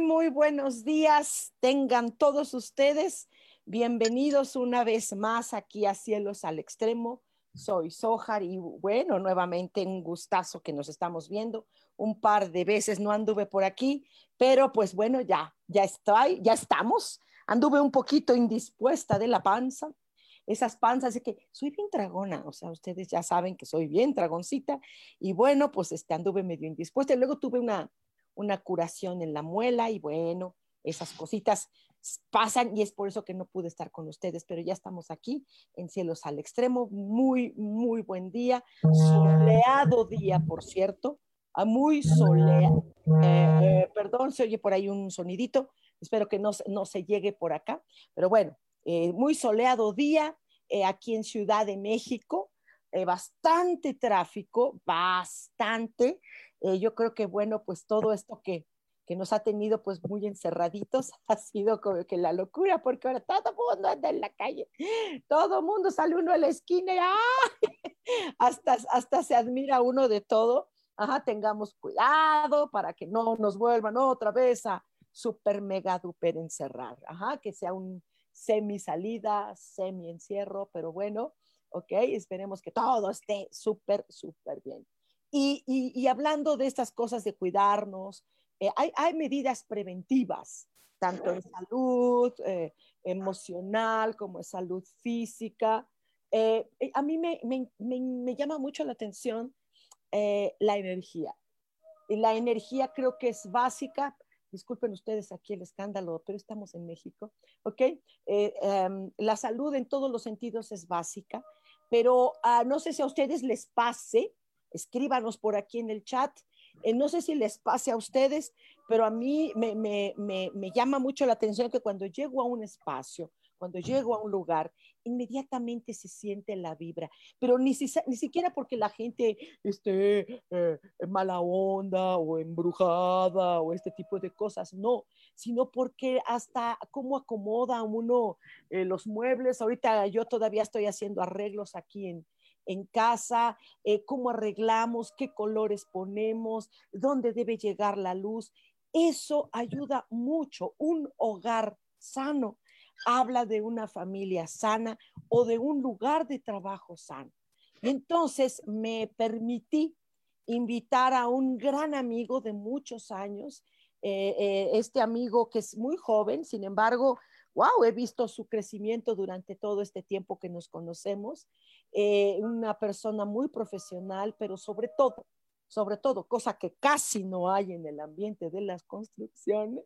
Muy, buenos días. Tengan todos ustedes bienvenidos una vez más aquí a Cielos al Extremo. Soy Sojar y bueno, nuevamente un gustazo que nos estamos viendo. Un par de veces no anduve por aquí, pero pues bueno, ya, ya estoy, ya estamos. Anduve un poquito indispuesta de la panza, esas panzas de que soy bien dragona, o sea, ustedes ya saben que soy bien dragoncita y bueno, pues este, anduve medio indispuesta y luego tuve una, una curación en la muela y bueno, esas cositas pasan y es por eso que no pude estar con ustedes, pero ya estamos aquí en Cielos al Extremo. Muy, muy buen día, soleado día, por cierto, ah, muy soleado. Eh, eh, perdón, se oye por ahí un sonidito, espero que no, no se llegue por acá, pero bueno, eh, muy soleado día aquí en Ciudad de México. bastante tráfico, bastante. Eh, yo creo que, bueno, pues todo esto que, que nos ha tenido pues muy encerraditos ha sido como que la locura, porque ahora todo mundo anda en la calle, todo mundo sale uno a la esquina y hasta, hasta se admira uno de todo. Ajá, tengamos cuidado para que no nos vuelvan otra vez a super mega duper encerrar. Ajá, que sea un semi salida, semi encierro, pero bueno, ok, esperemos que todo esté súper, súper bien. Y, hablando de estas cosas de cuidarnos, eh, hay, medidas preventivas, tanto en salud eh, emocional como en salud física. Eh, a mí me, llama mucho la atención la energía. Y la energía creo que es básica. Disculpen ustedes aquí el escándalo, pero estamos en México, ¿ok? Em, la salud en todos los sentidos es básica, pero ah, no sé si a ustedes les pase escríbanos por aquí en el chat. Eh, no sé si les pase a ustedes, pero a mí me, me, me, me, llama mucho la atención que cuando llego a un espacio, cuando llego a un lugar, inmediatamente se siente la vibra, pero ni, ni siquiera porque la gente esté eh, mala onda o embrujada o este tipo de cosas, no, sino porque hasta cómo acomoda uno eh, los muebles. Ahorita yo todavía estoy haciendo arreglos aquí en, en casa, eh, cómo arreglamos, qué colores ponemos, dónde debe llegar la luz. Eso ayuda mucho. Un hogar sano habla de una familia sana o de un lugar de trabajo sano. Entonces me permití invitar a un gran amigo de muchos años, eh, eh, este amigo que es muy joven, sin embargo, wow, he visto su crecimiento durante todo este tiempo que nos conocemos. Eh, una persona muy profesional, pero sobre todo, sobre todo, cosa que casi no hay en el ambiente de las construcciones,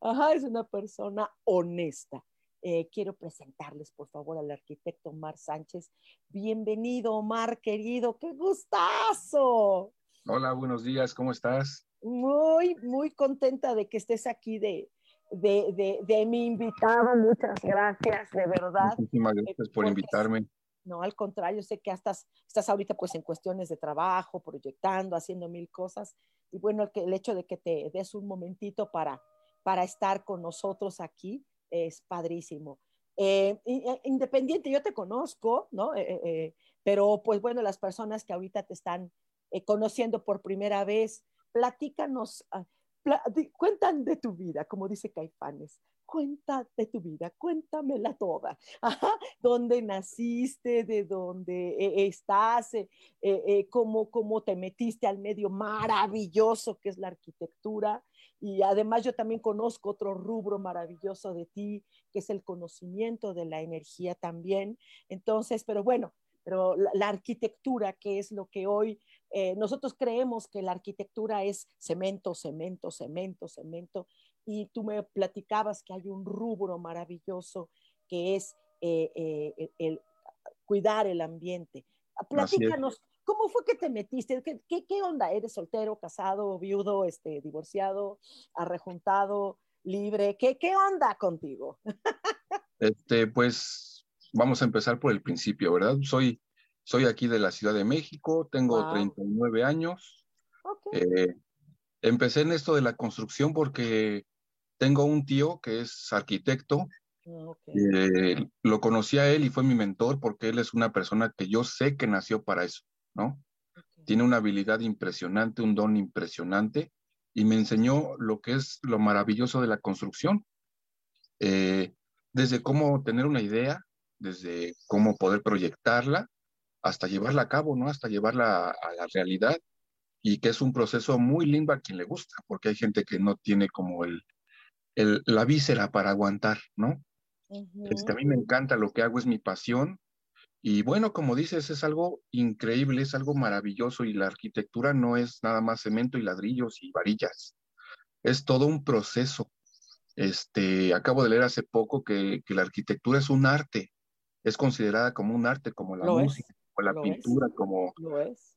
ajá, es una persona honesta. Eh, quiero presentarles, por favor, al arquitecto Omar Sánchez. Bienvenido, Omar, querido, qué gustazo. Hola, buenos días, ¿cómo estás? Muy, muy contenta de que estés aquí de, de, mi invitado. Muchas gracias, de verdad. Muchísimas gracias por invitarme. No, al contrario, sé que estás, estás ahorita pues en cuestiones de trabajo, proyectando, haciendo mil cosas. Y bueno, el, hecho de que te des un momentito para, para estar con nosotros aquí es padrísimo. Eh, eh, independiente, yo te conozco, ¿no? Eh, pero pues bueno, las personas que ahorita te están conociendo por primera vez, platícanos, ah, cuentan de tu vida, como dice Caifanes, cuenta de tu vida, cuéntamela toda. ¿Dónde naciste? ¿De dónde eh, estás? Eh, eh, cómo, ¿Cómo te metiste al medio maravilloso que es la arquitectura? Y además yo también conozco otro rubro maravilloso de ti, que es el conocimiento de la energía también. Entonces, pero bueno, pero la, arquitectura, que es lo que hoy eh, nosotros creemos que la arquitectura es cemento, cemento, cemento, cemento, y tú me platicabas que hay un rubro maravilloso que es eh, eh, el, cuidar el ambiente. Platícanos, ¿cómo fue que te metiste? ¿Qué, qué, onda? ¿Eres soltero, casado, viudo, este, divorciado, arrejuntado, libre? ¿Qué, qué onda contigo? Este, pues vamos a empezar por el principio, ¿verdad? Soy, soy aquí de la Ciudad de México, tengo 39 años. Eh, empecé en esto de la construcción porque tengo un tío que es arquitecto. Ah, eh, lo conocí a él y fue mi mentor porque él es una persona que yo sé que nació para eso, ¿no? Tiene una habilidad impresionante, un don impresionante y me enseñó lo que es lo maravilloso de la construcción. Eh, desde cómo tener una idea, desde cómo poder proyectarla hasta llevarla a cabo, ¿no? Hasta llevarla a, la realidad y que es un proceso muy lindo a quien le gusta, porque hay gente que no tiene como el, el la víscera para aguantar, ¿no? este, a mí me encanta, lo que hago es mi pasión y bueno, como dices, es algo increíble, es algo maravilloso y la arquitectura no es nada más cemento y ladrillos y varillas, es todo un proceso. Este, acabo de leer hace poco que, que la arquitectura es un arte, es considerada como un arte, como la música, o la pintura, como... Lo es.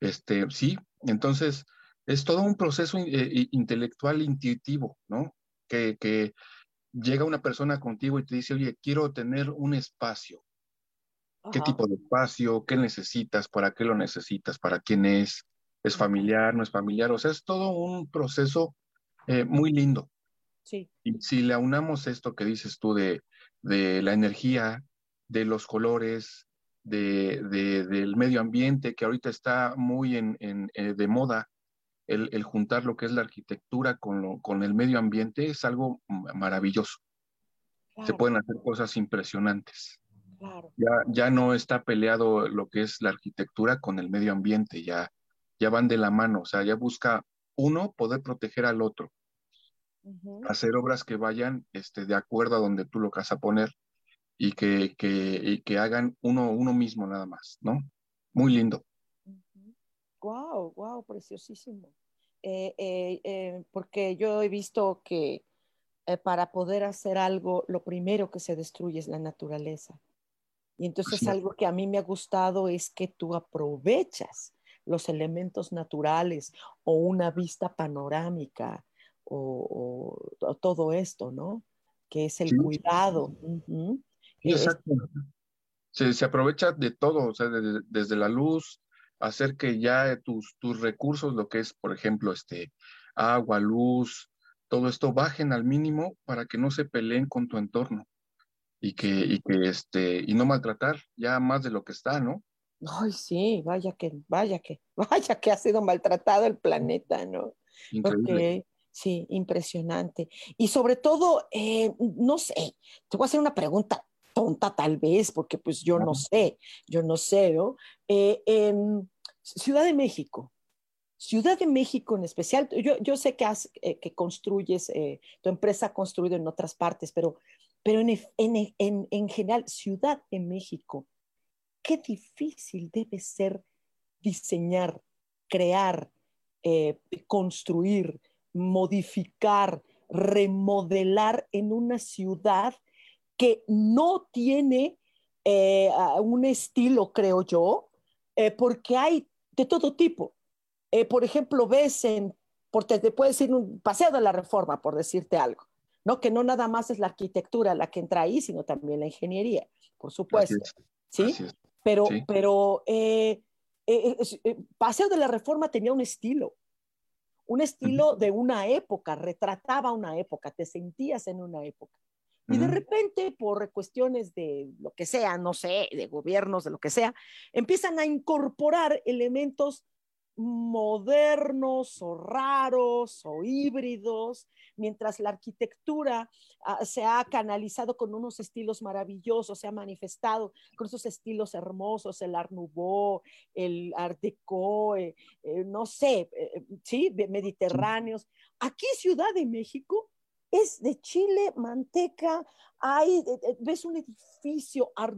Este, sí, entonces es todo un proceso eh, intelectual intuitivo, ¿no? Que, que llega una persona contigo y te dice, oye, quiero tener un espacio. ¿Qué tipo de espacio? ¿Qué necesitas? ¿Para qué lo necesitas? ¿Para quién es? ¿Es familiar? ¿No es familiar? O sea, es todo un proceso eh, muy lindo. Sí. Y si le aunamos esto que dices tú de, de la energía, de los colores, de, del medio ambiente, que ahorita está muy en, eh, de moda, el, juntar lo que es la arquitectura con, con el medio ambiente es algo maravilloso. Se pueden hacer cosas impresionantes. Ya, ya no está peleado lo que es la arquitectura con el medio ambiente, ya, ya van de la mano, o sea, ya busca uno poder proteger al otro, hacer obras que vayan este, de acuerdo a donde tú lo vas a poner y que, que, que hagan uno, uno mismo nada más, ¿no? Muy lindo. Wow, wow, preciosísimo. Eh, eh, eh, porque yo he visto que para poder hacer algo, lo primero que se destruye es la naturaleza. Y entonces algo que a mí me ha gustado es que tú aprovechas los elementos naturales o una vista panorámica o, todo esto, ¿no? Que es el cuidado. Exacto. Se, se, aprovecha de todo, o sea, desde la luz, hacer que ya tus, tus recursos, lo que es, por ejemplo, este, agua, luz, todo esto bajen al mínimo para que no se peleen con tu entorno y que, y que este, y no maltratar ya más de lo que está, ¿no? Ay, sí, vaya que, vaya que, vaya que ha sido maltratado el planeta, ¿no? Increíble. sí, impresionante. Y sobre todo, eh, no sé, te voy a hacer una pregunta tonta tal vez, porque pues yo no sé, yo no sé, ¿no? Eh, en Ciudad de México, Ciudad de México en especial, yo, yo sé que, has, eh, que construyes, eh, tu empresa ha construido en otras partes, pero, pero en, en, en, en, general, Ciudad de México, qué difícil debe ser diseñar, crear, construir, modificar, remodelar en una ciudad que no tiene eh, un estilo, creo yo, eh, porque hay de todo tipo. Eh, por ejemplo, ves en, por, te, puede decir un paseo de la reforma, por decirte algo, ¿no? Que no nada más es la arquitectura la que entra ahí, sino también la ingeniería, por supuesto. ¿Sí? Pero, pero Paseo de la Reforma tenía un estilo, un estilo de una época, retrataba una época, te sentías en una época. Y de repente, por cuestiones de lo que sea, no sé, de gobiernos, de lo que sea, empiezan a incorporar elementos modernos o raros o híbridos, mientras la arquitectura ah, se ha canalizado con unos estilos maravillosos, se ha manifestado con esos estilos hermosos, el Art Nouveau, el Art Deco, eh, eh, no sé, eh, sí, mediterráneos. Aquí Ciudad de México es de chile, manteca, hay, eh, eh, ves un edificio Art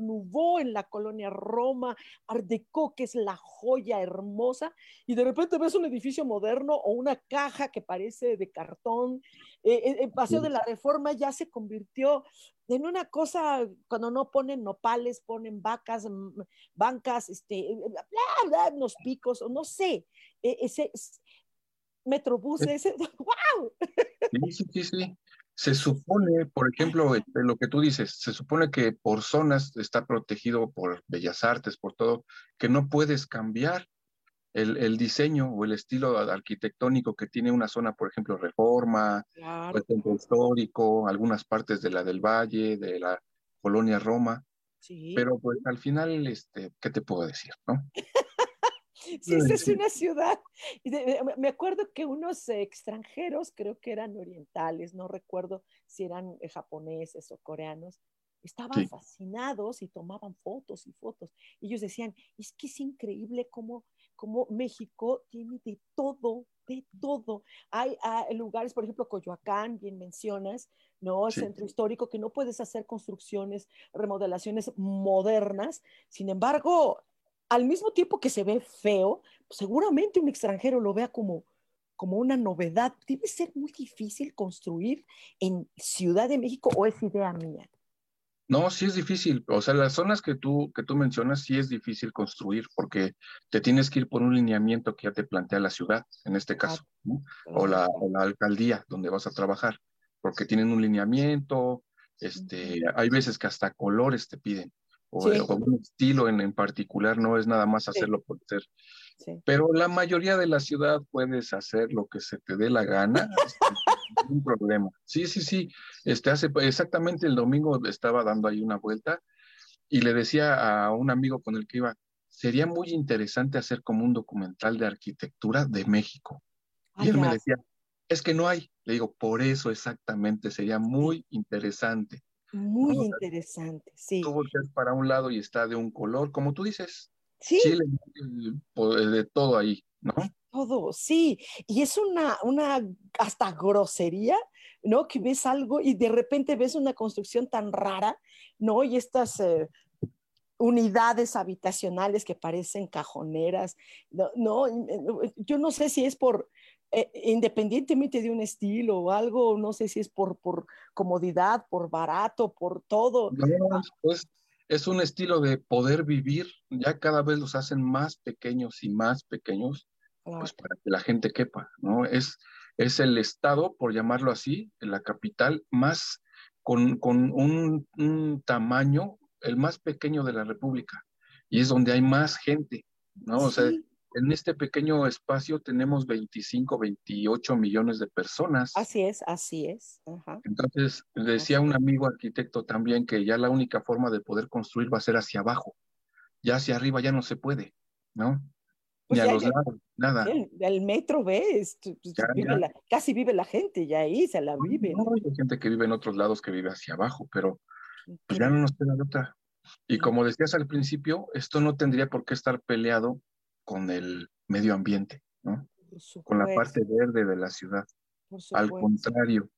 en la colonia Roma, Art Deco, que es la joya hermosa, y de repente ves un edificio moderno o una caja que parece de cartón. Eh, el Paseo de la Reforma ya se convirtió en una cosa, cuando no ponen nopales, ponen vacas, bancas, este, unos picos, no sé, Metrobús, ese, ¡wow! Sí, sí, sí. Se supone, por ejemplo, este, lo que tú dices, se supone que por zonas está protegido por bellas artes, por todo, que no puedes cambiar el, diseño o el estilo arquitectónico que tiene una zona, por ejemplo, Reforma, el Centro Histórico, algunas partes de la del Valle, de la colonia Roma. Sí. Pero pues al final, este, ¿qué te puedo decir, no? Sí, es una ciudad. me acuerdo que unos extranjeros, creo que eran orientales, no recuerdo si eran eh, japoneses o coreanos, estaban fascinados y tomaban fotos y fotos. Ellos decían, es que es increíble cómo, cómo México tiene de todo, de todo. Hay, lugares, por ejemplo, Coyoacán, bien mencionas, ¿no? El centro histórico, que no puedes hacer construcciones, remodelaciones modernas. Sin embargo, al mismo tiempo que se ve feo, seguramente un extranjero lo vea como, como una novedad. Debe ser muy difícil construir en Ciudad de México o es idea mía. No, sí es difícil. O sea, las zonas que tú, que tú mencionas sí es difícil construir porque te tienes que ir por un lineamiento que ya te plantea la ciudad, en este caso, o, la, la, alcaldía donde vas a trabajar, porque tienen un lineamiento, este, hay veces que hasta colores te piden o, un estilo en, en, particular, no es nada más hacerlo por ser. Pero la mayoría de la ciudad puedes hacer lo que se te dé la gana, un problema. Sí, sí, sí. Este, hace exactamente el domingo estaba dando ahí una vuelta y le decía a un amigo con el que iba, sería muy interesante hacer como un documental de arquitectura de México. Y él me decía, es que no hay. Le digo, por eso exactamente, sería muy interesante. Muy interesante, sí. Tú volteas para un lado y está de un color, como tú dices. Sí. Chile, de todo ahí, ¿no? Todo, sí. Y es una, una hasta grosería, ¿no? Que ves algo y de repente ves una construcción tan rara, ¿no? Y estas eh, unidades habitacionales que parecen cajoneras, ¿no? no, yo no sé si es por eh, independientemente de un estilo o algo, no sé si es por, por comodidad, por barato, por todo. No, pues es un estilo de poder vivir, ya cada vez los hacen más pequeños y más pequeños, pues para que la gente quepa, ¿no? Es, es el estado, por llamarlo así, la capital, más con, con un, un, tamaño, el más pequeño de la República, y es donde hay más gente, ¿no? O sea, en este pequeño espacio tenemos 25, 28 millones de personas. Así es, así es. Entonces, decía un amigo arquitecto también que ya la única forma de poder construir va a ser hacia abajo. Ya hacia arriba ya no se puede, ¿no? Pues Ni a los lados, nada. El, metro ves, pues, casi vive la gente ya ahí, se la vive. No, hay gente que vive en otros lados que vive hacia abajo, pero pues, ya no nos queda otra. Y como decías al principio, esto no tendría por qué estar peleado con el medio ambiente, ¿no? Con la parte verde de la ciudad. Al contrario,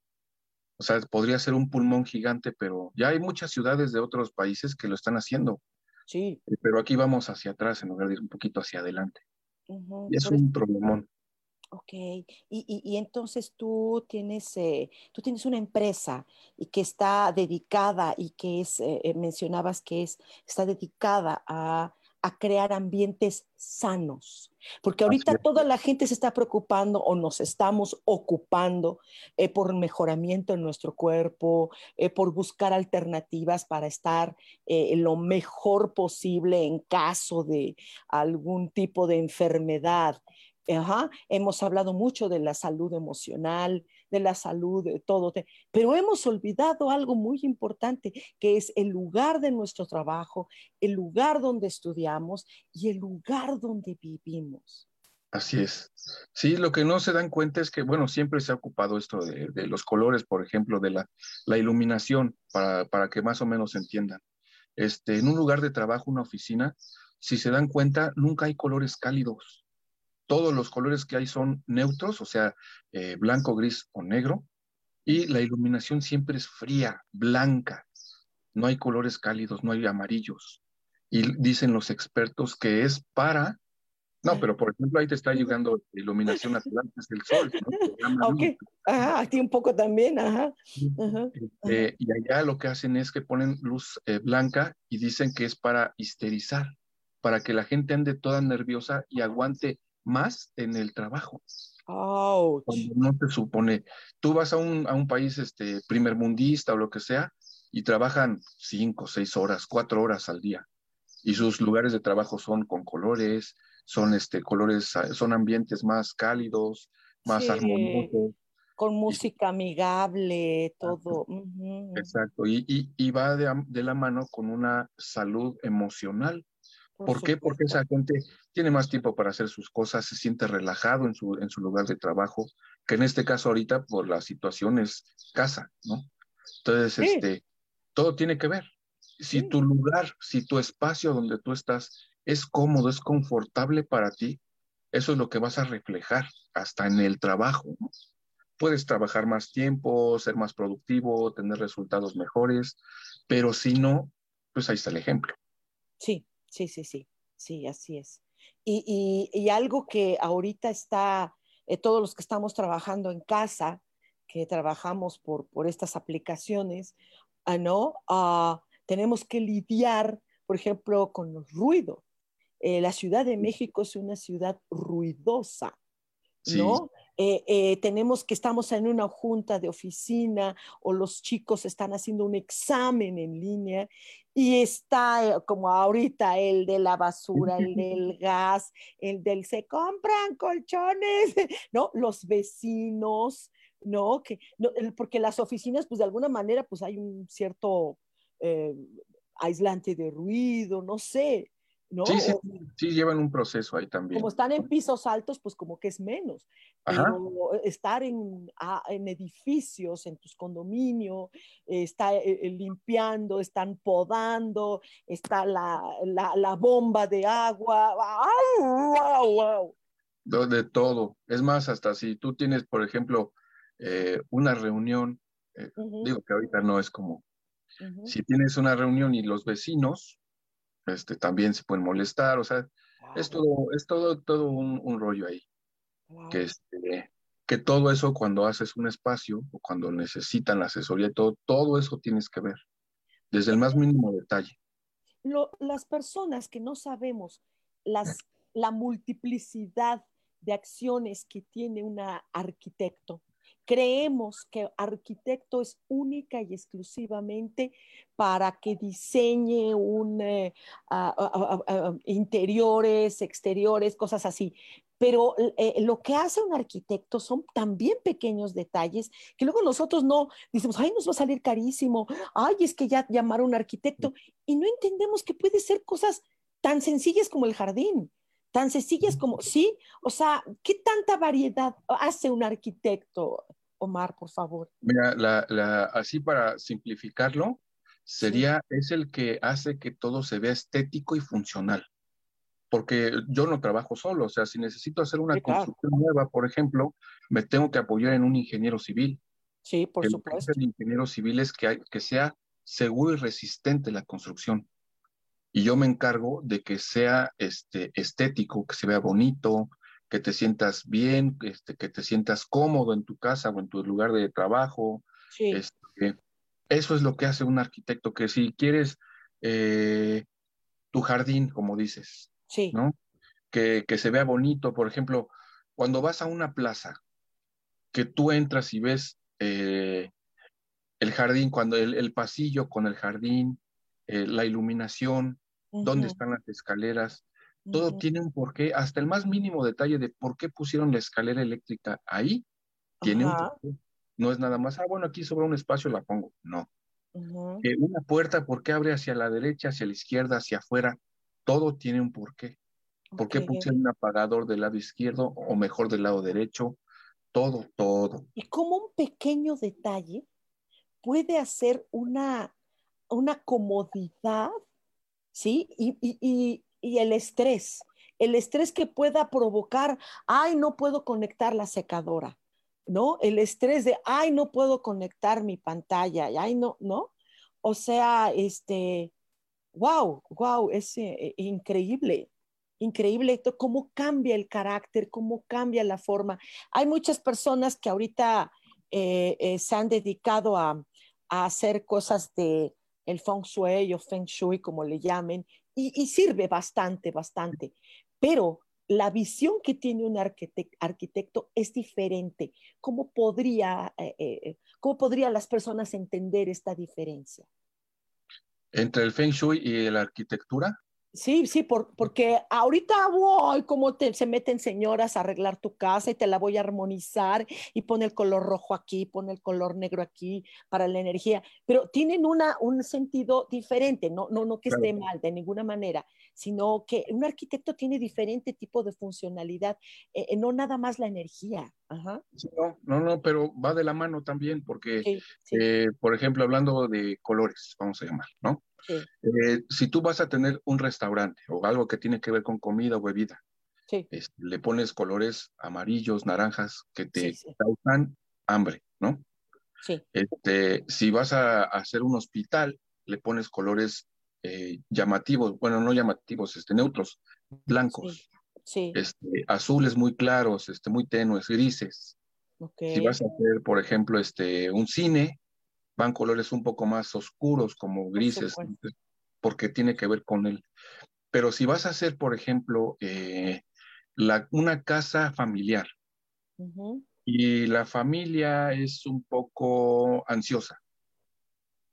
o sea, podría ser un pulmón gigante, pero ya hay muchas ciudades de otros países que lo están haciendo. Sí. Eh, pero aquí vamos hacia atrás en lugar de ir un poquito hacia adelante. Y es un problemón. Ok, y, y, entonces tú tienes, eh, tú tienes una empresa y que está dedicada y que es, eh, mencionabas que es, está dedicada a a crear ambientes sanos, porque ahorita toda la gente se está preocupando o nos estamos ocupando eh, por mejoramiento en nuestro cuerpo, eh, por buscar alternativas para estar eh, lo mejor posible en caso de algún tipo de enfermedad. Hemos hablado mucho de la salud emocional, de la salud, de todo, pero hemos olvidado algo muy importante, que es el lugar de nuestro trabajo, el lugar donde estudiamos y el lugar donde vivimos. Así es. Sí, lo que no se dan cuenta es que, bueno, siempre se ha ocupado esto de, los colores, por ejemplo, de la, la iluminación, para, para, que más o menos entiendan. Este, en un lugar de trabajo, una oficina, si se dan cuenta, nunca hay colores cálidos. Todos los colores que hay son neutros, o sea, eh, blanco, gris o negro, y la iluminación siempre es fría, blanca. No hay colores cálidos, no hay amarillos. Y dicen los expertos que es para no, pero por ejemplo ahí te está llegando iluminación natural, que es el sol. ¿no? Ok, ajá, aquí un poco también, ajá. Este, y allá lo que hacen es que ponen luz eh, blanca y dicen que es para histerizar, para que la gente ande toda nerviosa y aguante más en el trabajo. Ouch. no se supone, tú vas a un, a un país este, primer mundista o lo que sea y trabajan cinco, seis horas, cuatro horas al día y sus lugares de trabajo son con colores, son este, colores, ah, son ambientes más cálidos, más armoniosos. Con música amigable, todo. Exacto, y, va de, la mano con una salud emocional. ¿Por, qué? Porque esa gente tiene más tiempo para hacer sus cosas, se siente relajado en su, en su lugar de trabajo, que en este caso ahorita por la situación es casa, ¿no? Entonces, este, todo tiene que ver. Si tu lugar, si tu espacio donde tú estás es cómodo, es confortable para ti, eso es lo que vas a reflejar hasta en el trabajo. Puedes trabajar más tiempo, ser más productivo, tener resultados mejores, pero si no, pues ahí está el ejemplo. Sí, sí, sí, sí, sí, así es. Y, algo que ahorita está, eh, todos los que estamos trabajando en casa, que trabajamos por, por estas aplicaciones, ah, ¿no? Uh, tenemos que lidiar, por ejemplo, con los ruidos. Eh, la Ciudad de México es una ciudad ruidosa, ¿no? Eh, eh, tenemos que estamos en una junta de oficina o los chicos están haciendo un examen en línea y está como ahorita el de la basura, el del gas, el del se compran colchones, ¿no? Los vecinos, ¿no? Que, porque las oficinas, pues de alguna manera, pues hay un cierto aislante de ruido, no sé, Sí, sí, sí, llevan un proceso ahí también. Como están en pisos altos, pues como que es menos. Pero estar en, en, edificios, en tus condominios, está eh, eh, limpiando, están podando, está la, la, bomba de agua. ¡Wow, wow, De todo. Es más, hasta si tú tienes, por ejemplo, eh, una reunión, digo que ahorita no es como, si tienes una reunión y los vecinos este, también se pueden molestar, o sea, es todo, es todo, todo un, rollo ahí. Que, este, que todo eso cuando haces un espacio o cuando necesitan la asesoría, todo, todo eso tienes que ver, desde el más mínimo detalle. las personas que no sabemos las, la multiplicidad de acciones que tiene un arquitecto, Creemos que arquitecto es única y exclusivamente para que diseñe un, eh, interiores, exteriores, cosas así. Pero eh, lo que hace un arquitecto son también pequeños detalles que luego nosotros no decimos, ay, nos va a salir carísimo, ay, es que ya llamaron un arquitecto y no entendemos que puede ser cosas tan sencillas como el jardín tan sencillas como, sí, o sea, ¿qué tanta variedad hace un arquitecto, Omar, por favor? Mira, la, así para simplificarlo, sería, es el que hace que todo se vea estético y funcional. Porque yo no trabajo solo, o sea, si necesito hacer una construcción nueva, por ejemplo, me tengo que apoyar en un ingeniero civil. Sí, por supuesto. El ingeniero civil es que, que sea seguro y resistente la construcción y yo me encargo de que sea este, estético, que se vea bonito, que te sientas bien, este, que te sientas cómodo en tu casa o en tu lugar de trabajo. Este, eso es lo que hace un arquitecto, que si quieres eh, tu jardín, como dices, sí. ¿no? Que, que se vea bonito, por ejemplo, cuando vas a una plaza, que tú entras y ves eh, el jardín, cuando el, pasillo con el jardín, eh, la iluminación, dónde están las escaleras, todo tiene un porqué, hasta el más mínimo detalle de por qué pusieron la escalera eléctrica ahí, tiene un porqué. No es nada más, ah, bueno, aquí sobra un espacio, la pongo. No. una puerta, ¿por qué abre hacia la derecha, hacia la izquierda, hacia afuera? Todo tiene un porqué. ¿Por qué puse un apagador del lado izquierdo o mejor del lado derecho? Todo, todo. Y como un pequeño detalle puede hacer una, una comodidad, ¿sí? Y, y, y, el estrés, el estrés que pueda provocar, ay, no puedo conectar la secadora, ¿no? El estrés de, ay, no puedo conectar mi pantalla, ay, no, ¿no? O sea, este, wow, wow, es eh, increíble, increíble cómo cambia el carácter, cómo cambia la forma. Hay muchas personas que ahorita eh, eh, se han dedicado a, hacer cosas de el feng shui o feng shui, como le llamen, y, sirve bastante, bastante. Pero la visión que tiene un arquitecto es diferente. ¿Cómo podría, eh, ¿Cómo podría las personas entender esta diferencia? ¿Entre el feng shui y la arquitectura? Sí, sí, porque ahorita voy, como se meten señoras a arreglar tu casa y te la voy a armonizar y pone el color rojo aquí, pone el color negro aquí para la energía, pero tienen una, un sentido diferente, no, no, no que esté mal de ninguna manera, sino que un arquitecto tiene diferente tipo de funcionalidad, eh, eh, no nada más la energía. Ajá. no, no, no, pero va de la mano también, porque, eh, por ejemplo, hablando de colores, vamos a llamar, ¿no? Eh, si tú vas a tener un restaurante o algo que tiene que ver con comida o bebida, este, le pones colores amarillos, naranjas que te causan hambre, ¿no? Este, si vas a, hacer un hospital, le pones colores eh, llamativos, bueno, no llamativos, este, neutros, blancos, este, azules muy claros, este, muy tenues, grises. Si vas a hacer, por ejemplo, este, un cine, van colores un poco más oscuros, como grises, porque tiene que ver con él. Pero si vas a hacer, por ejemplo, eh, una casa familiar y la familia es un poco ansiosa,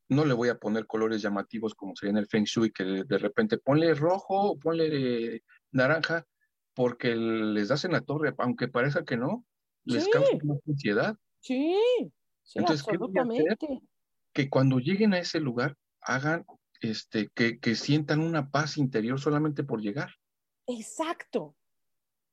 no le voy a poner colores llamativos como sería en el Feng Shui, que de, repente ponle rojo o ponle naranja, porque les das en la torre, aunque parezca que no, les causa más ansiedad. Sí, sí Entonces, absolutamente que cuando lleguen a ese lugar hagan, este, que, que sientan una paz interior solamente por llegar. Exacto,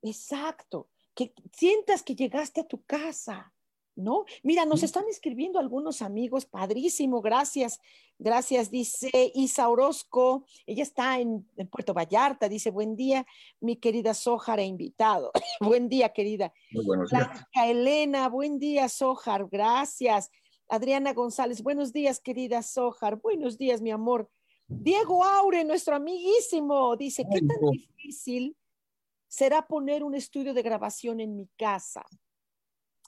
exacto. Que sientas que llegaste a tu casa, ¿no? Mira, nos están escribiendo algunos amigos, padrísimo, gracias, gracias, dice Isa Orozco, ella está en, Puerto Vallarta, dice, buen día, mi querida Sojar e invitado, buen día, querida. Muy buenos días. Elena, buen día, Sojar, gracias. Adriana González, buenos días, querida Sojar. Buenos días, mi amor. Diego Aure, nuestro amiguísimo, dice, ¿qué tan difícil será poner un estudio de grabación en mi casa?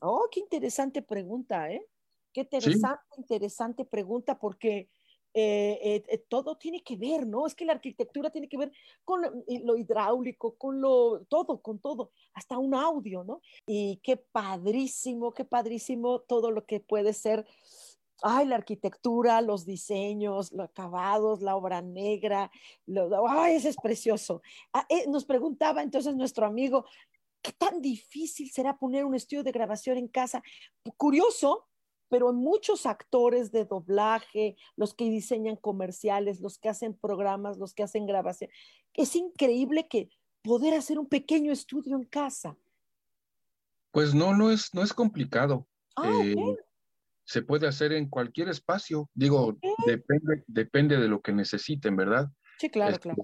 Oh, qué interesante pregunta, ¿eh? Qué interesante, interesante pregunta, porque eh, eh, eh, todo tiene que ver, ¿no? Es que la arquitectura tiene que ver con lo hidráulico, con lo, todo, con todo, hasta un audio, ¿no? Y qué padrísimo, qué padrísimo todo lo que puede ser, ay, la arquitectura, los diseños, los acabados, la obra negra, ay, ese es precioso. Ah, nos preguntaba entonces nuestro amigo, ¿qué tan difícil será poner un estudio de grabación en casa? Curioso, pero muchos actores de doblaje, los que diseñan comerciales, los que hacen programas, los que hacen grabación, es increíble que poder hacer un pequeño estudio en casa. Pues no, no es, no es complicado. Ah, eh, se puede hacer en cualquier espacio. Digo, depende, depende de lo que necesiten, ¿verdad? Sí, claro, este, claro.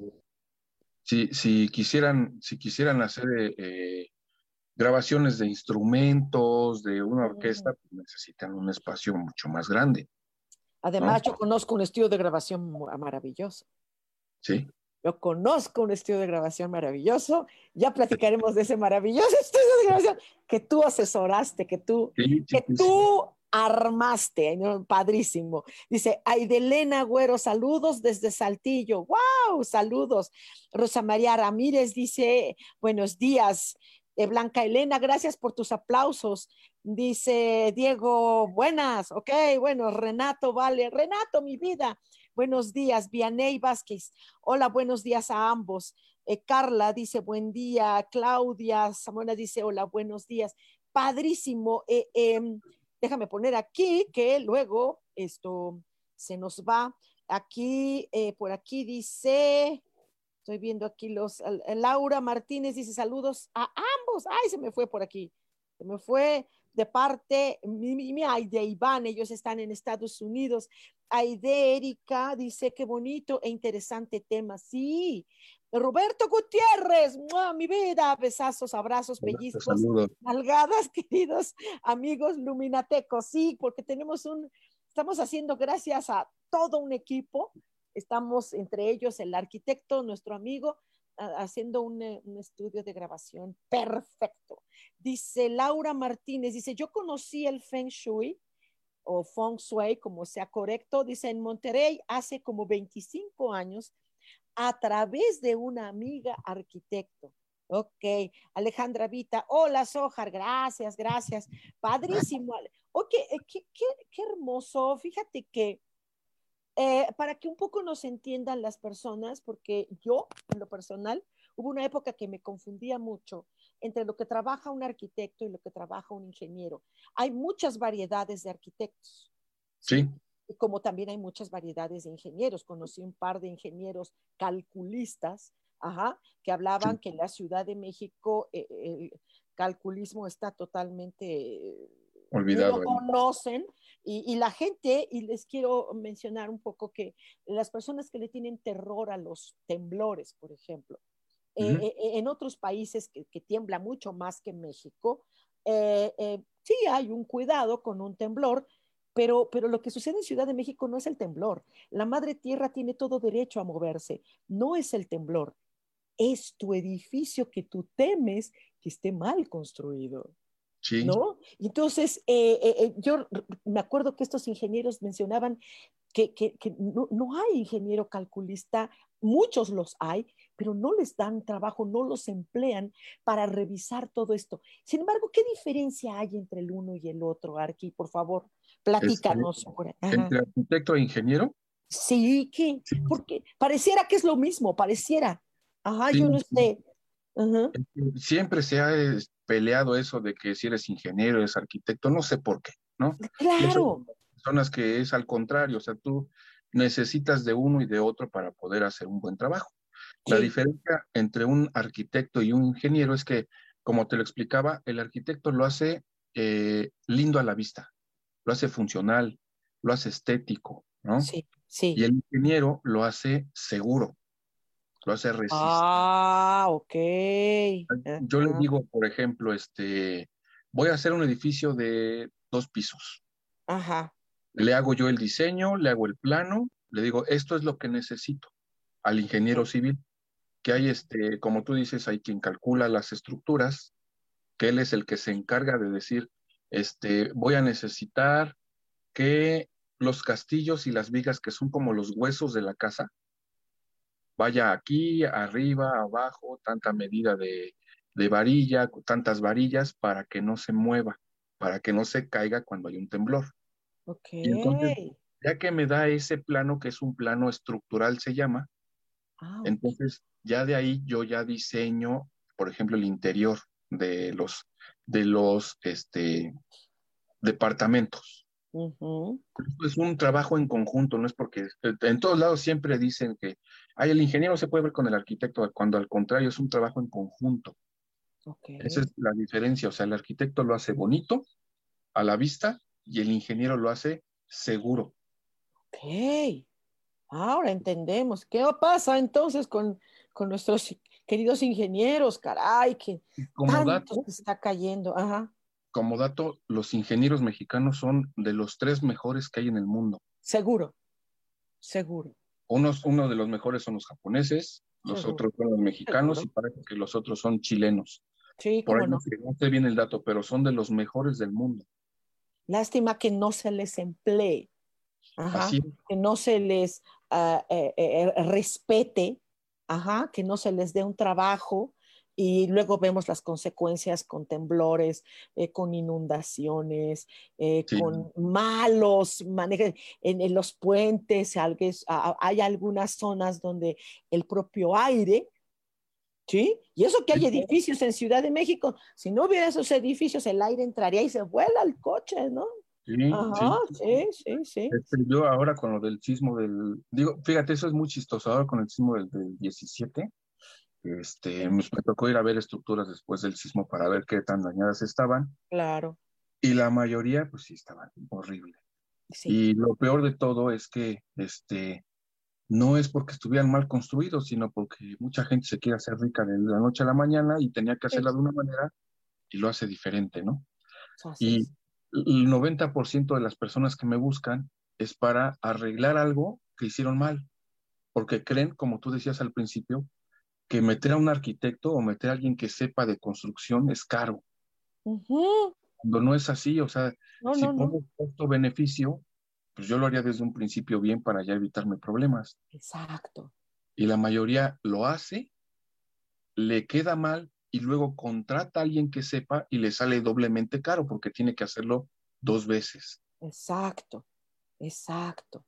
Si, si, quisieran, si quisieran hacer eh, grabaciones de instrumentos, de una orquesta, pues, necesitan un espacio mucho más grande. Además, yo conozco un estudio de grabación maravilloso. Sí. Yo conozco un estudio de grabación maravilloso. Ya platicaremos de ese maravilloso estudio de grabación que tú asesoraste, que tú, que tú armaste. Padrísimo. Dice, Aidelena Güero, saludos desde Saltillo. ¡Wow! Saludos. Rosa María Ramírez dice, buenos días. Blanca Elena, gracias por tus aplausos. Dice Diego, buenas, ok, bueno, Renato, vale, Renato, mi vida. Buenos días, Vianey Vázquez. Hola, buenos días a ambos. Eh, Carla dice, buen día. Claudia Samuela dice, hola, buenos días. Padrísimo. Eh, em, déjame poner aquí que luego esto se nos va. Aquí, eh, por aquí dice, Estoy viendo aquí los, Laura Martínez dice saludos a ambos. Ay, se me fue por aquí. Se me fue de parte, mi, mi, de Iván, ellos están en Estados Unidos. Aide Erika dice qué bonito e interesante tema. Sí. Roberto Gutiérrez, mi vida, besazos, abrazos, pellizcos, malgadas, queridos amigos luminatecos. Sí, porque tenemos un, estamos haciendo gracias a todo un equipo. Estamos entre ellos el arquitecto, nuestro amigo, haciendo un, un, estudio de grabación perfecto. Dice Laura Martínez, dice, yo conocí el Feng Shui o Feng Shui, como sea correcto, dice en Monterrey hace como 25 años a través de una amiga arquitecto. Ok, Alejandra Vita, hola Sojar, gracias, gracias. Padrísimo. Ok, eh, qué, qué, hermoso. Fíjate que eh, para que un poco nos entiendan las personas, porque yo, en lo personal, hubo una época que me confundía mucho entre lo que trabaja un arquitecto y lo que trabaja un ingeniero. Hay muchas variedades de arquitectos. Sí. Como también hay muchas variedades de ingenieros. Conocí un par de ingenieros calculistas, ajá, que hablaban que en la Ciudad de México eh, el calculismo está totalmente olvidado. Lo conocen y, y, la gente, y les quiero mencionar un poco que las personas que le tienen terror a los temblores, por ejemplo, eh, en otros países que, que, tiembla mucho más que México, eh, sí hay un cuidado con un temblor, pero, pero lo que sucede en Ciudad de México no es el temblor. La madre tierra tiene todo derecho a moverse, no es el temblor, es tu edificio que tú temes que esté mal construido. Sí. ¿No? Entonces, yo me acuerdo que estos ingenieros mencionaban que, que, que no, no, hay ingeniero calculista, muchos los hay, pero no les dan trabajo, no los emplean para revisar todo esto. Sin embargo, ¿qué diferencia hay entre el uno y el otro, Arqui? Por favor, platícanos. ¿Entre arquitecto e ingeniero? Sí, que, porque pareciera que es lo mismo, pareciera. Ajá, yo no sé. Siempre se ha peleado eso de que si eres ingeniero, eres arquitecto, no sé por qué, ¿no? Claro. Personas que es al contrario, o sea, tú necesitas de uno y de otro para poder hacer un buen trabajo. La diferencia entre un arquitecto y un ingeniero es que, como te lo explicaba, el arquitecto lo hace eh, lindo a la vista, lo hace funcional, lo hace estético, ¿no? Sí, sí. Y el ingeniero lo hace seguro, lo hace resistente. Ah, ok. Yo le digo, por ejemplo, este, voy a hacer un edificio de dos pisos. Ajá. Le hago yo el diseño, le hago el plano, le digo, esto es lo que necesito al ingeniero civil que hay, este, como tú dices, hay quien calcula las estructuras, que él es el que se encarga de decir, este, voy a necesitar que los castillos y las vigas, que son como los huesos de la casa, vaya aquí, arriba, abajo, tanta medida de, de varilla, tantas varillas para que no se mueva, para que no se caiga cuando hay un temblor. Ok. ya que me da ese plano, que es un plano estructural, se llama, ah, entonces ya de ahí yo ya diseño, por ejemplo, el interior de los, de los este, departamentos. Es un trabajo en conjunto, no es porque en todos lados siempre dicen que hay el ingeniero se puede ver con el arquitecto, cuando al contrario es un trabajo en conjunto. Esa es la diferencia, o sea, el arquitecto lo hace bonito a la vista y el ingeniero lo hace seguro. Ok, ahora entendemos. ¿Qué pasa entonces con con nuestros queridos ingenieros, caray, que como dato, está cayendo. Ajá. Como dato, los ingenieros mexicanos son de los tres mejores que hay en el mundo. Seguro, seguro. Unos, uno de los mejores son los japoneses, los otros son los mexicanos y parece que los otros son chilenos. Sí, Por ahí no. no sé bien el dato, pero son de los mejores del mundo. Lástima que no se les emplee, Ajá, que no se les uh, eh, eh, respete ajá, que no se les dé un trabajo y luego vemos las consecuencias con temblores, eh, con inundaciones, eh, con malos manejos en, los puentes. Hay algunas zonas donde el propio aire, ¿sí? Y eso que hay edificios en Ciudad de México, si no hubiera esos edificios, el aire entraría y se vuela el coche, ¿no? Sí, sí, sí, sí, este, Yo ahora con lo del sismo del, digo, fíjate, eso es muy chistoso, ahora con el sismo del, del 17, este, me tocó ir a ver estructuras después del sismo para ver qué tan dañadas estaban. Claro. Y la mayoría, pues sí, estaban horrible. Y lo peor de todo es que, este, no es porque estuvieran mal construidos, sino porque mucha gente se quiere hacer rica de la noche a la mañana y tenía que hacerla de una manera y lo hace diferente, ¿no? y el 90% de las personas que me buscan es para arreglar algo que hicieron mal, porque creen, como tú decías al principio, que meter a un arquitecto o meter a alguien que sepa de construcción es caro. Cuando no es así, o sea, si pongo costo-beneficio, pues yo lo haría desde un principio bien para ya evitarme problemas. Exacto. Y la mayoría lo hace, le queda mal y luego contrata a alguien que sepa y le sale doblemente caro porque tiene que hacerlo dos veces. Exacto, exacto.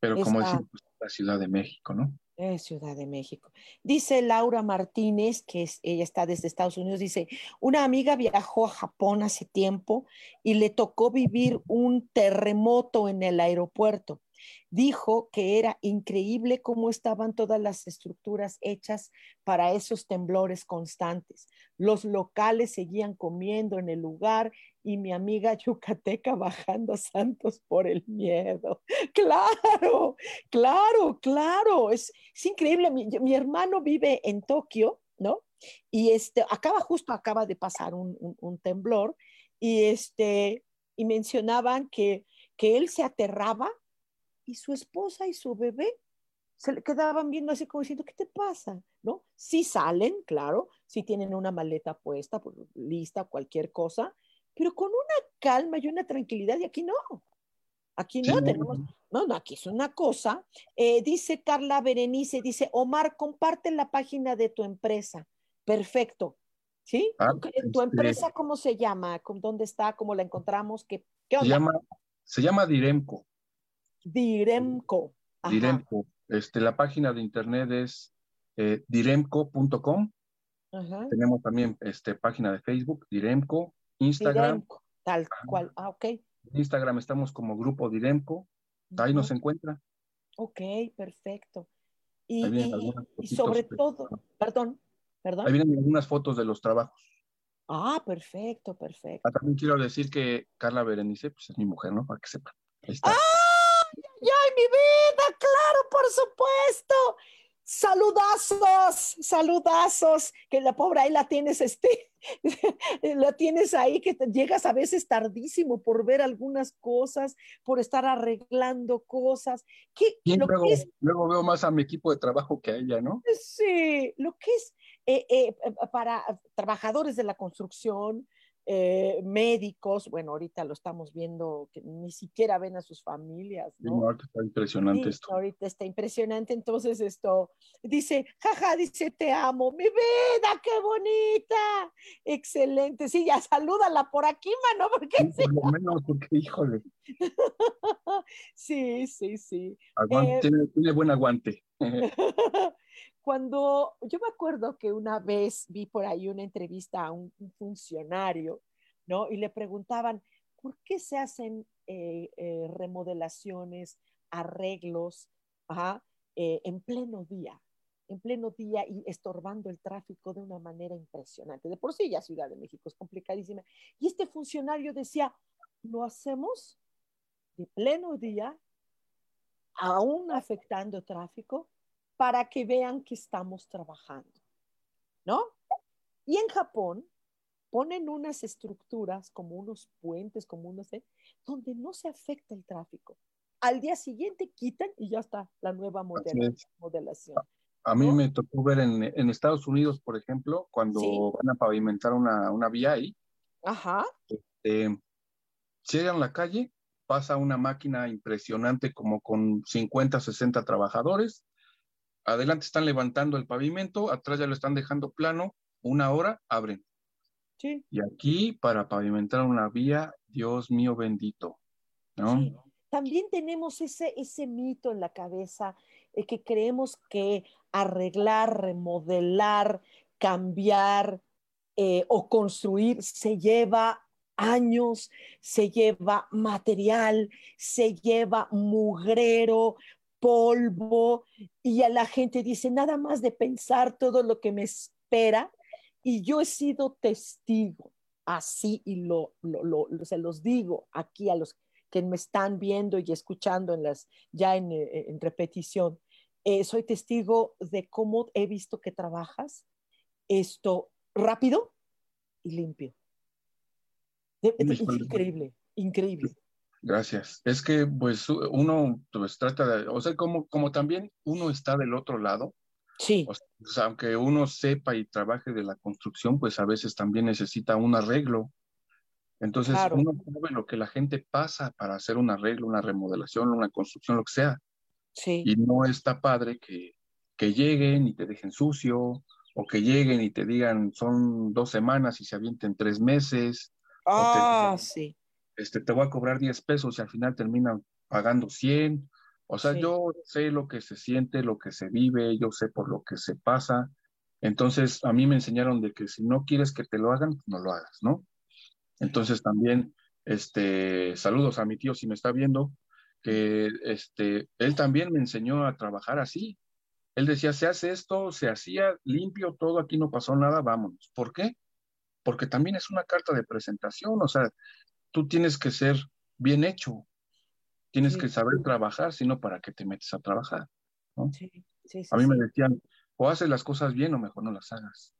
Pero como decimos, pues, la Ciudad de México, ¿no? Es Ciudad de México. Dice Laura Martínez, que ella está desde Estados Unidos, dice, una amiga viajó a Japón hace tiempo y le tocó vivir un terremoto en el aeropuerto. Dijo que era increíble cómo estaban todas las estructuras hechas para esos temblores constantes. Los locales seguían comiendo en el lugar y mi amiga yucateca bajando santos por el miedo. Claro, claro, claro. Es, increíble. Mi, hermano vive en Tokio, ¿no? Y este, acaba justo, acaba de pasar un, un temblor y este, y mencionaban que, que él se aterraba y su esposa y su bebé se le quedaban viendo así como diciendo, ¿qué te pasa? ¿No? Sí salen, claro, sí tienen una maleta puesta, pues, lista, cualquier cosa, pero con una calma y una tranquilidad, y aquí no. Aquí no tenemos, no, no, aquí es una cosa. Eh, dice Carla Berenice, dice, Omar, comparte la página de tu empresa. Perfecto. ¿Sí? Ah, ¿Tu este empresa cómo se llama? ¿Dónde está? ¿Cómo la encontramos? ¿Qué, qué Se, llama, se llama Diremco. Diremco. Diremco. Este, la página de internet es eh, diremco.com. Tenemos también este, página de Facebook, Diremco, Instagram. tal cual. Ah, ok. Instagram estamos como Grupo Diremco. Ahí nos encuentra. Ok, perfecto. Y, sobre todo, perdón, perdón. Ahí vienen algunas fotos de los trabajos. Ah, perfecto, perfecto. Ah, también quiero decir que Carla Berenice, pues es mi mujer, ¿no? Para que sepan. ¡Ah! ¡Ay, mi vida! ¡Claro, por supuesto! Saludazos, saludazos, que la pobre ahí la tienes, este, la tienes ahí, que llegas a veces tardísimo por ver algunas cosas, por estar arreglando cosas. ¿Qué, luego, veo más a mi equipo de trabajo que a ella, ¿no? Sí, lo que es eh, eh, para trabajadores de la construcción, eh, médicos, bueno, ahorita lo estamos viendo que ni siquiera ven a sus familias, ¿no? ahorita está impresionante esto. Ahorita está impresionante, entonces esto dice, jaja, dice, te amo, mi vida, qué bonita, excelente, sí, ya salúdala por aquí, mano, porque sí, Por lo menos, porque híjole. sí, sí, sí. Eh, tiene, tiene buen aguante. Cuando yo me acuerdo que una vez vi por ahí una entrevista a un, funcionario, ¿no? Y le preguntaban, ¿por qué se hacen eh, eh, remodelaciones, arreglos eh, en pleno día? en pleno día y estorbando el tráfico de una manera impresionante. De por sí ya Ciudad de México es complicadísima. Y este funcionario decía, lo hacemos de pleno día, aún afectando tráfico, para que vean que estamos trabajando, ¿no? Y en Japón ponen unas estructuras como unos puentes, como unos, ¿eh? donde no se afecta el tráfico. Al día siguiente quitan y ya está la nueva modelación. A mí me tocó ver en, Estados Unidos, por ejemplo, cuando van a pavimentar una, una vía ahí. Ajá. Este, cierran la calle, pasa una máquina impresionante como con 50, 60 trabajadores, adelante están levantando el pavimento, atrás ya lo están dejando plano, una hora abren. Sí. Y aquí para pavimentar una vía, Dios mío bendito, ¿no? También tenemos ese, ese mito en la cabeza eh, que creemos que arreglar, remodelar, cambiar eh, o construir se lleva años, se lleva material, se lleva mugrero, polvo, y a la gente dice, nada más de pensar todo lo que me espera, y yo he sido testigo, así, y lo, se los digo aquí a los que me están viendo y escuchando en las, ya en, en repetición, eh, soy testigo de cómo he visto que trabajas esto rápido y limpio. increíble, increíble. Gracias. Es que pues uno pues trata de, o sea, como, como también uno está del otro lado. Sí. O sea, aunque uno sepa y trabaje de la construcción, pues a veces también necesita un arreglo. Entonces uno sabe lo que la gente pasa para hacer un arreglo, una remodelación, una construcción, lo que sea. Sí. Y no está padre que, que lleguen y te dejen sucio, o que lleguen y te digan son dos semanas y se avienten tres meses. Ah, sí. Este, te voy a cobrar 10 pesos y al final terminan pagando 100. O sea, yo sé lo que se siente, lo que se vive, yo sé por lo que se pasa. Entonces, a mí me enseñaron de que si no quieres que te lo hagan, no lo hagas, ¿no? Entonces también, este, saludos a mi tío si me está viendo, que este, él también me enseñó a trabajar así. Él decía, se hace esto, se hacía limpio, todo, aquí no pasó nada, vámonos. ¿Por qué? Porque también es una carta de presentación, o sea, tú tienes que ser bien hecho, tienes que saber trabajar, sino para qué te metes a trabajar. Sí, sí, a mí me decían, o haces las cosas bien o mejor no las hagas.